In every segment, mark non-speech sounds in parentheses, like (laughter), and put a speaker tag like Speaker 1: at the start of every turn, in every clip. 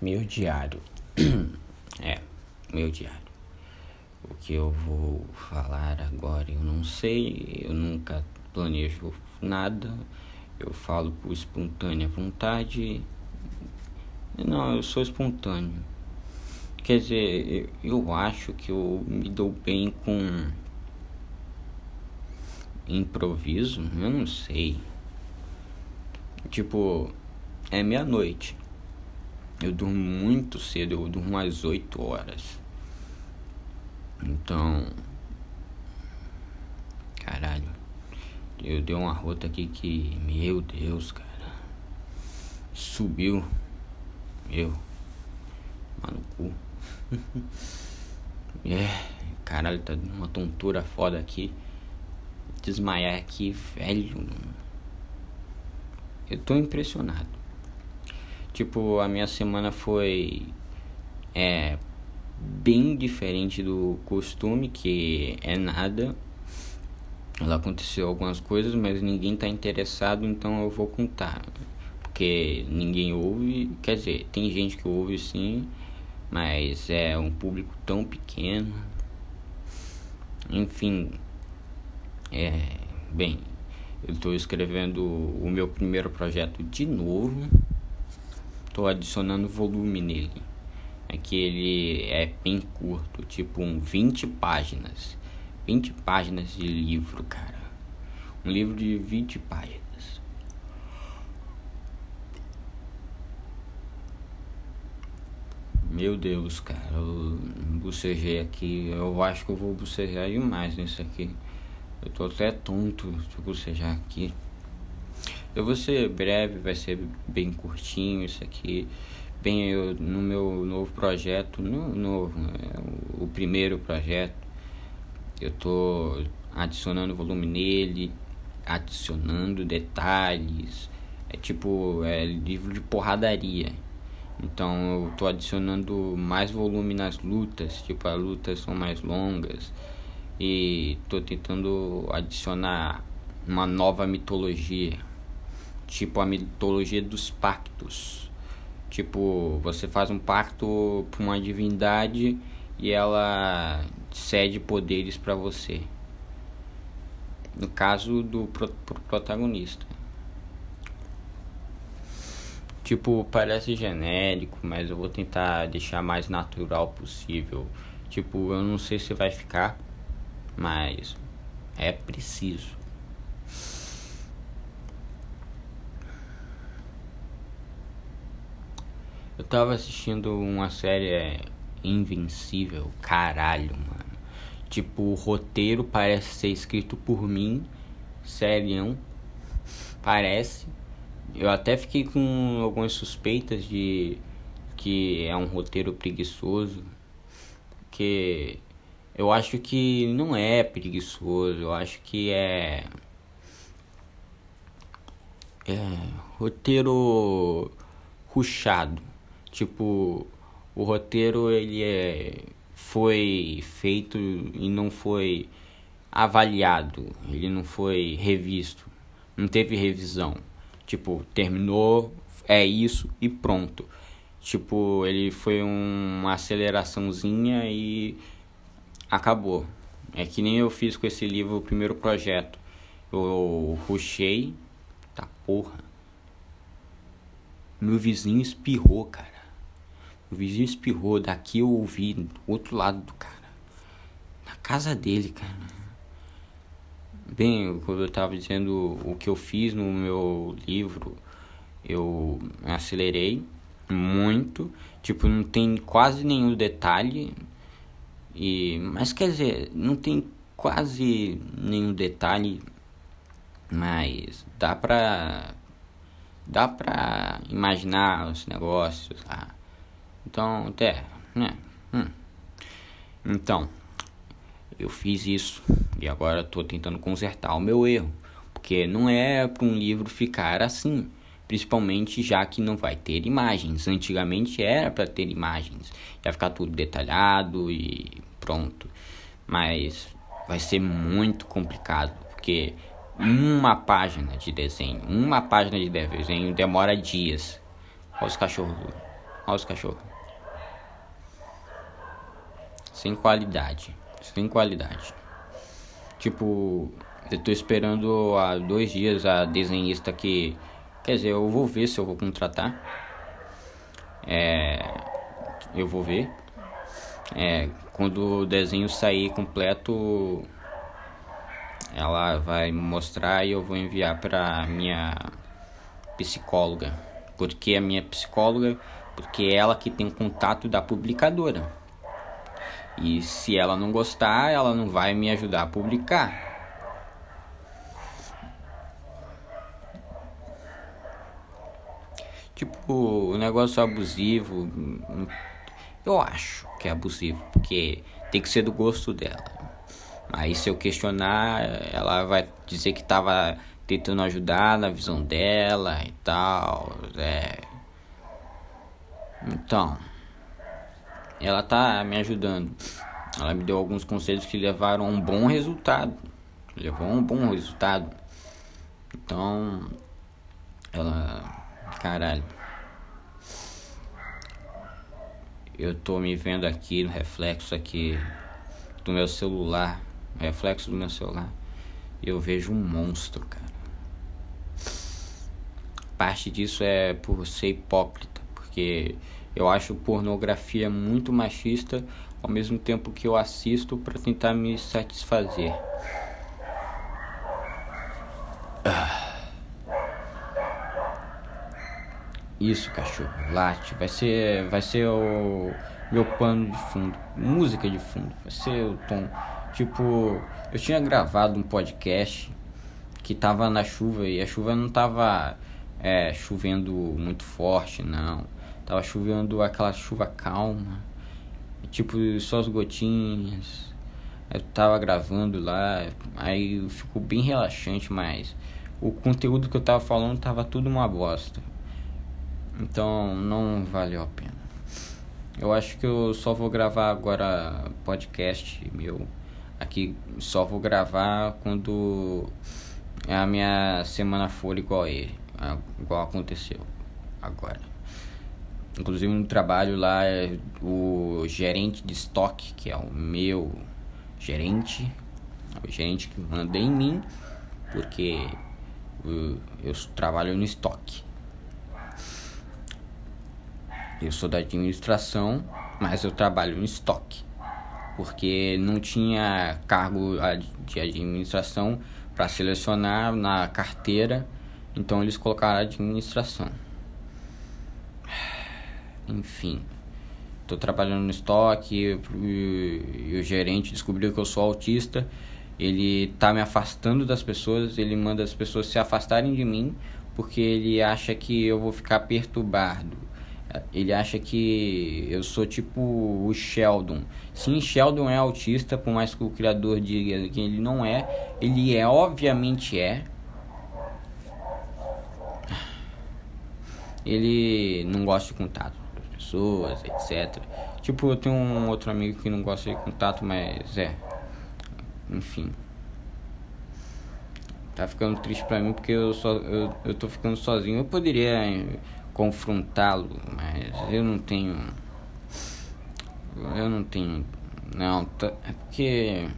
Speaker 1: Meu diário. (clears throat) é, meu diário. O que eu vou falar agora eu não sei, eu nunca planejo nada, eu falo por espontânea vontade. Não, eu sou espontâneo. Quer dizer, eu acho que eu me dou bem com improviso, eu não sei. Tipo, é meia-noite. Eu durmo muito cedo, eu durmo às 8 horas. Então. Caralho. Eu dei uma rota aqui que. Meu Deus, cara. Subiu. Meu. Mano, cu. (laughs) é. Caralho, tá uma tontura foda aqui. Desmaiar aqui, velho. Eu tô impressionado. Tipo, a minha semana foi é bem diferente do costume, que é nada. Ela aconteceu algumas coisas, mas ninguém tá interessado, então eu vou contar. Porque ninguém ouve, quer dizer, tem gente que ouve sim, mas é um público tão pequeno. Enfim, é, bem, eu estou escrevendo o meu primeiro projeto de novo estou adicionando volume nele. É ele é bem curto, tipo um 20 páginas. 20 páginas de livro, cara. Um livro de 20 páginas. Meu Deus, cara, eu bocejei aqui. Eu acho que eu vou bocejar demais nisso aqui. Eu tô até tonto de bocejar aqui. Eu vou ser breve, vai ser bem curtinho isso aqui. Bem, eu, no meu novo projeto, no novo, é o, o primeiro projeto, eu tô adicionando volume nele, adicionando detalhes. É tipo, é livro de porradaria. Então eu tô adicionando mais volume nas lutas, tipo as lutas são mais longas e tô tentando adicionar uma nova mitologia tipo a mitologia dos pactos. Tipo, você faz um pacto com uma divindade e ela cede poderes para você. No caso do pro, pro protagonista. Tipo, parece genérico, mas eu vou tentar deixar mais natural possível. Tipo, eu não sei se vai ficar, mas é preciso. Eu tava assistindo uma série é, Invencível, caralho, mano. Tipo, o roteiro parece ser escrito por mim, serião. Parece. Eu até fiquei com algumas suspeitas de que é um roteiro preguiçoso. Que eu acho que não é preguiçoso, eu acho que é. É. Roteiro ruchado. Tipo, o roteiro ele é, foi feito e não foi avaliado, ele não foi revisto, não teve revisão. Tipo, terminou, é isso e pronto. Tipo, ele foi um, uma aceleraçãozinha e acabou. É que nem eu fiz com esse livro, o primeiro projeto. Eu rushei. Tá porra. Meu vizinho espirrou, cara. O vizinho espirrou, daqui eu ouvi do outro lado do cara. Na casa dele, cara. Bem, quando eu tava dizendo o que eu fiz no meu livro, eu acelerei muito. Tipo, não tem quase nenhum detalhe. E, mas quer dizer, não tem quase nenhum detalhe. Mas dá pra. Dá pra imaginar os negócios lá. Então, até, né? Hum. Então, eu fiz isso e agora estou tentando consertar o meu erro, porque não é para um livro ficar assim, principalmente já que não vai ter imagens. Antigamente era para ter imagens, ia ficar tudo detalhado e pronto. Mas vai ser muito complicado, porque uma página de desenho, uma página de desenho demora dias. Olha os cachorros Olha os cachorros. Sem qualidade. Sem qualidade. Tipo, eu tô esperando há dois dias a desenhista que. Quer dizer, eu vou ver se eu vou contratar. É. Eu vou ver. É. Quando o desenho sair completo. Ela vai mostrar e eu vou enviar pra minha psicóloga. Porque a minha psicóloga. Porque é ela que tem contato da publicadora. E se ela não gostar, ela não vai me ajudar a publicar. Tipo, o negócio abusivo, eu acho que é abusivo, porque tem que ser do gosto dela. Aí se eu questionar, ela vai dizer que tava tentando ajudar na visão dela e tal. É. Então, ela tá me ajudando. Ela me deu alguns conselhos que levaram a um bom resultado. Levou a um bom resultado. Então, ela. Caralho. Eu tô me vendo aqui no reflexo aqui do meu celular. Reflexo do meu celular. Eu vejo um monstro, cara. Parte disso é por ser hipócrita. Porque eu acho pornografia muito machista, ao mesmo tempo que eu assisto para tentar me satisfazer. Isso, cachorro, late. Vai ser, vai ser o meu pano de fundo, música de fundo. Vai ser o tom. Tipo, eu tinha gravado um podcast que tava na chuva e a chuva não tava é, chovendo muito forte, não Tava chovendo aquela chuva calma, tipo só as gotinhas. Eu tava gravando lá, aí ficou bem relaxante, mas o conteúdo que eu tava falando tava tudo uma bosta. Então não valeu a pena. Eu acho que eu só vou gravar agora podcast meu. Aqui só vou gravar quando a minha semana for igual a ele, igual aconteceu agora. Inclusive no trabalho lá, é o gerente de estoque, que é o meu gerente, o gerente que manda em mim, porque eu, trabalho no estoque. Eu sou da administração, mas eu trabalho no estoque, porque não tinha cargo de administração para selecionar na carteira, então eles colocaram administração. Enfim, tô trabalhando no estoque e, o gerente descobriu que eu sou autista. Ele tá me afastando das pessoas, ele manda as pessoas se afastarem de mim porque ele acha que eu vou ficar perturbado. Ele acha que eu sou tipo o Sheldon. Sim, Sheldon é autista, por mais que o criador diga que ele não é, ele é, obviamente é. Ele não gosta de contato pessoas, etc. Tipo, eu tenho um outro amigo que não gosta de contato, mas é. Enfim. Tá ficando triste pra mim porque eu, só, eu, eu tô ficando sozinho. Eu poderia confrontá-lo, mas eu não tenho. Eu não tenho. Não, tá, é porque.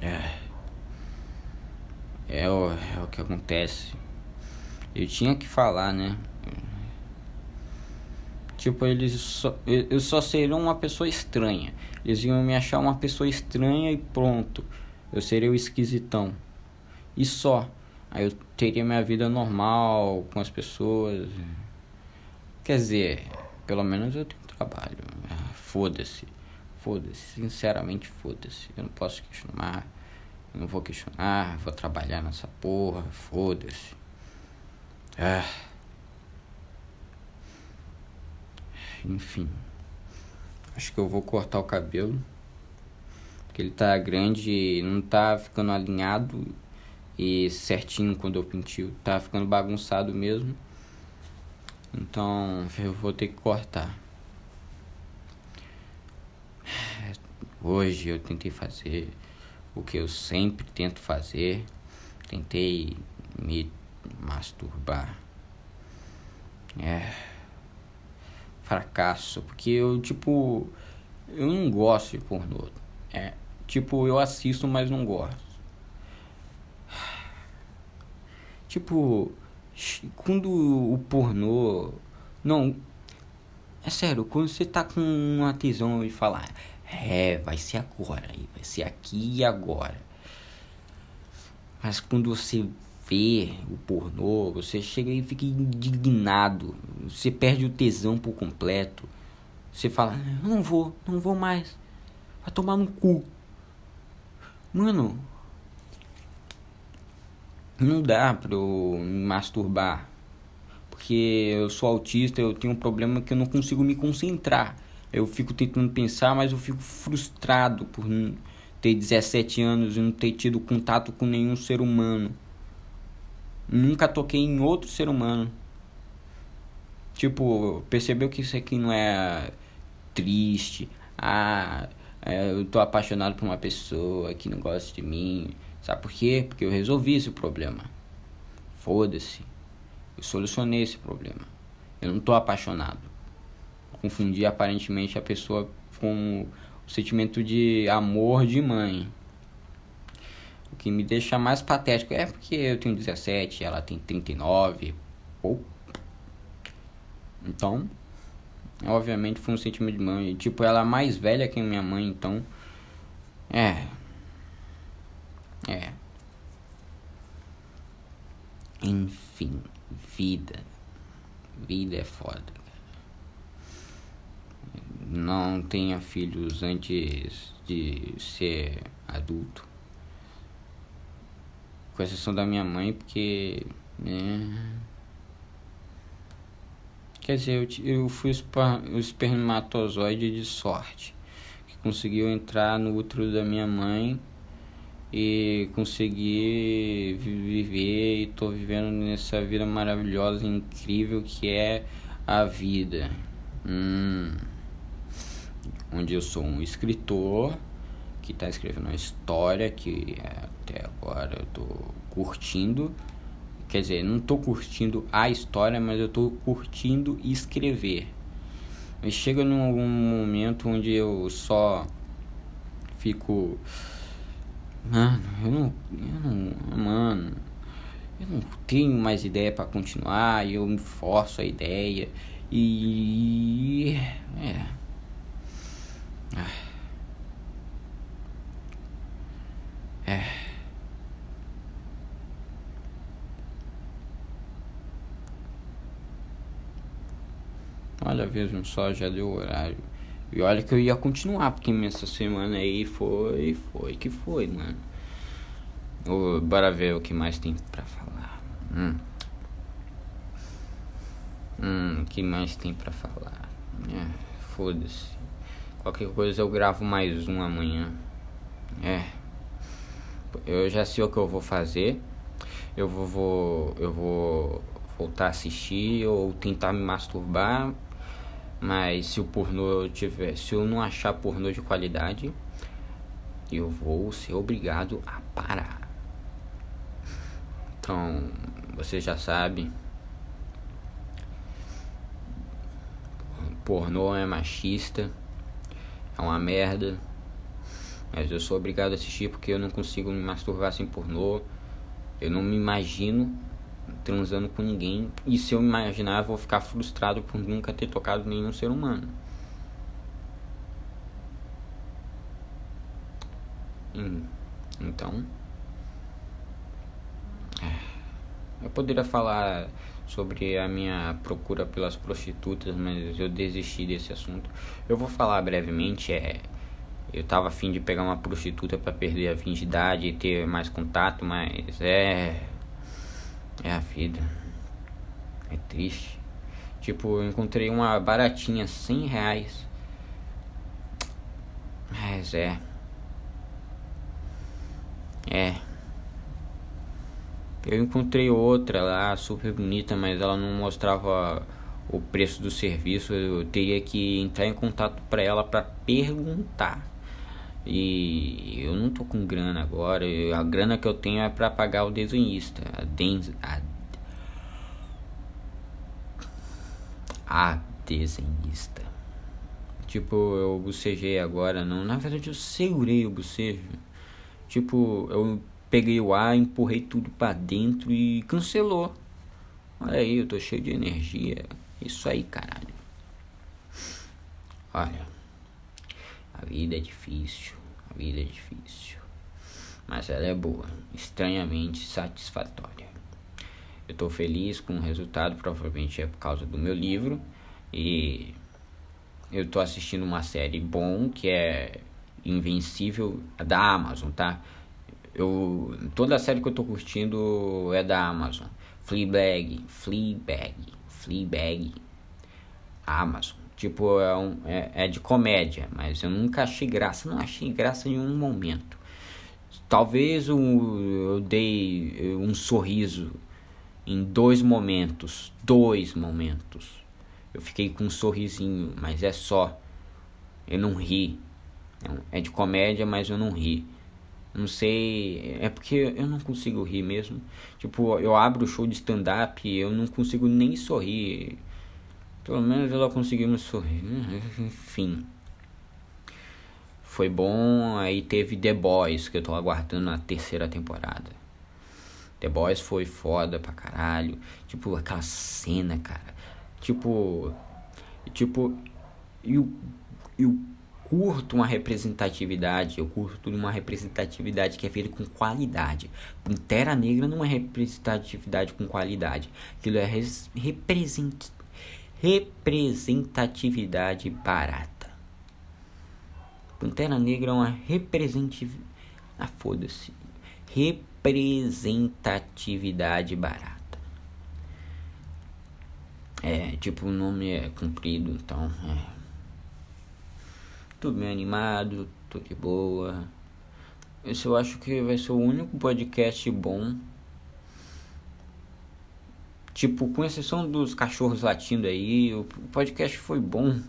Speaker 1: É. É o, é o que acontece. Eu tinha que falar, né? Tipo, eles só, eu só seria uma pessoa estranha. Eles iam me achar uma pessoa estranha e pronto. Eu seria o esquisitão. E só. Aí eu teria minha vida normal com as pessoas. Quer dizer, pelo menos eu tenho trabalho. Foda-se. Foda-se. Sinceramente, foda-se. Eu não posso questionar. Eu não vou questionar. Vou trabalhar nessa porra. Foda-se. Ah. Enfim. Acho que eu vou cortar o cabelo. Porque ele tá grande e não tá ficando alinhado e certinho quando eu pintio. Tá ficando bagunçado mesmo. Então eu vou ter que cortar. Hoje eu tentei fazer o que eu sempre tento fazer. Tentei me masturbar. É fracasso, porque eu, tipo, eu não gosto de pornô. É, tipo, eu assisto, mas não gosto. Tipo, quando o pornô. Não. É sério, quando você tá com uma tesão e falar, é, vai ser agora, vai ser aqui e agora. Mas quando você vê o pornô, você chega e fica indignado. Você perde o tesão por completo. Você fala, eu não vou, não vou mais. Vai tomar no cu. Mano, não dá pra eu me masturbar. Porque eu sou autista, eu tenho um problema que eu não consigo me concentrar. Eu fico tentando pensar, mas eu fico frustrado por ter 17 anos e não ter tido contato com nenhum ser humano. Nunca toquei em outro ser humano. Tipo, percebeu que isso aqui não é triste. Ah, é, eu tô apaixonado por uma pessoa que não gosta de mim. Sabe por quê? Porque eu resolvi esse problema. Foda-se. Eu solucionei esse problema. Eu não tô apaixonado. Confundi aparentemente a pessoa com o sentimento de amor de mãe. Que me deixa mais patético é porque eu tenho 17, ela tem 39. Ou. Então, obviamente foi um sentimento de mãe. Tipo, ela é mais velha que minha mãe, então. É. É. Enfim, vida. Vida é foda. Não tenha filhos antes de ser adulto com exceção da minha mãe, porque. Né, quer dizer, eu, eu fui o espermatozoide de sorte, que conseguiu entrar no útero da minha mãe e consegui viver e tô vivendo nessa vida maravilhosa e incrível que é a vida. Hum, onde eu sou um escritor que está escrevendo uma história que até agora eu tô curtindo. Quer dizer, não tô curtindo a história, mas eu tô curtindo escrever. Mas chega num momento onde eu só fico. Mano, eu não. Eu não. Mano. Eu não tenho mais ideia para continuar e eu me forço a ideia. E. É. Ah. É. Olha, vejam só, já deu horário. E olha que eu ia continuar, porque essa semana aí foi, foi que foi, mano. Oh, bora ver o que mais tem pra falar. Hum. Hum, o que mais tem pra falar? É, foda-se. Qualquer coisa eu gravo mais um amanhã. É. Eu já sei o que eu vou fazer. Eu vou, vou eu vou voltar a assistir ou tentar me masturbar. Mas se o pornô tiver, se eu não achar pornô de qualidade, eu vou ser obrigado a parar. Então, você já sabe. Pornô é machista, é uma merda. Mas eu sou obrigado a assistir porque eu não consigo me masturbar sem pornô. Eu não me imagino transando com ninguém. E se eu me imaginar, eu vou ficar frustrado por nunca ter tocado nenhum ser humano. Hum, então. É, eu poderia falar sobre a minha procura pelas prostitutas, mas eu desisti desse assunto. Eu vou falar brevemente. É eu tava afim de pegar uma prostituta para perder a virgindade e ter mais contato, mas é. É a vida. É triste. Tipo, eu encontrei uma baratinha, 100 reais. Mas é. É. Eu encontrei outra lá, super bonita, mas ela não mostrava o preço do serviço. Eu teria que entrar em contato para ela para perguntar. E eu não tô com grana agora. A grana que eu tenho é para pagar o desenhista. A, Denz, a, a desenhista. Tipo, eu bocejei agora, não. Na verdade, eu segurei o bocejo. Tipo, eu peguei o ar, empurrei tudo para dentro e cancelou. Olha aí, eu tô cheio de energia. Isso aí, caralho. Olha, a vida é difícil, a vida é difícil. Mas ela é boa, estranhamente satisfatória. Eu tô feliz com o resultado, provavelmente é por causa do meu livro. E eu tô assistindo uma série bom que é Invencível da Amazon, tá? Eu, toda a série que eu tô curtindo é da Amazon. Fleabag, Fleabag, Fleabag, Amazon. Tipo, é, um, é, é, de comédia, mas eu nunca achei graça, não achei graça em um momento. Talvez eu, dei um sorriso em dois momentos, dois momentos. Eu fiquei com um sorrisinho, mas é só. Eu não ri. É de comédia, mas eu não ri. Não sei, é porque eu não consigo rir mesmo. Tipo, eu abro o show de stand-up e eu não consigo nem sorrir. Pelo menos ela conseguiu me sorrir. Enfim. Foi bom. Aí teve The Boys, que eu tô aguardando a terceira temporada. The Boys foi foda pra caralho. Tipo, aquela cena, cara. Tipo. Tipo. E o. E o curto uma representatividade, eu curto uma representatividade que é feita com qualidade. Pantera Negra não é representatividade com qualidade, aquilo é res, represent, representatividade barata. Pantera Negra é uma representatividade. Ah, foda-se. Representatividade barata. É, tipo, o nome é comprido, então. É. Tudo bem animado, tô de boa. Esse eu acho que vai ser o único podcast bom. Tipo, com exceção dos cachorros latindo aí, o podcast foi bom.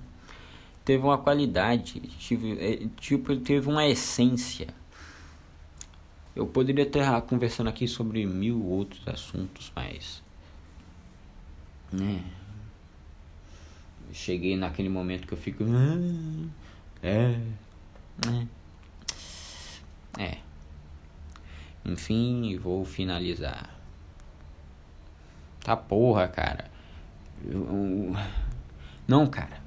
Speaker 1: Teve uma qualidade, tipo, tipo teve uma essência. Eu poderia estar conversando aqui sobre mil outros assuntos, mas. Né? Cheguei naquele momento que eu fico. Ah, é. É. É. Enfim, vou finalizar. Tá porra, cara. Eu... Não, cara.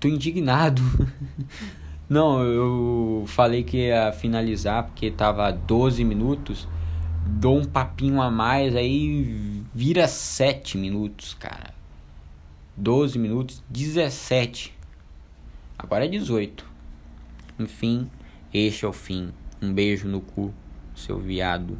Speaker 1: Tô indignado. (laughs) Não, eu falei que ia finalizar porque tava 12 minutos. Dou um papinho a mais, aí vira 7 minutos, cara. 12 minutos, 17. Agora é 18. Enfim, este é o fim. Um beijo no cu, seu viado.